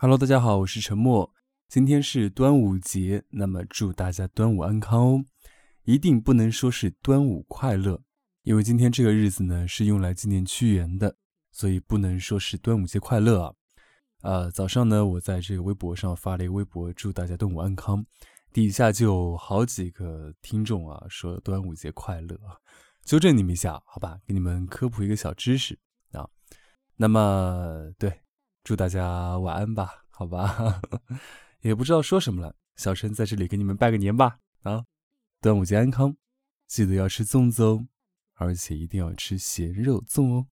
Hello，大家好，我是陈默。今天是端午节，那么祝大家端午安康哦。一定不能说是端午快乐，因为今天这个日子呢是用来纪念屈原的，所以不能说是端午节快乐啊。呃，早上呢，我在这个微博上发了一个微博，祝大家端午安康。底下就有好几个听众啊说端午节快乐，纠正你们一下，好吧，给你们科普一个小知识啊。那么对。祝大家晚安吧，好吧，也不知道说什么了。小陈在这里给你们拜个年吧，啊，端午节安康，记得要吃粽子哦，而且一定要吃咸肉粽哦。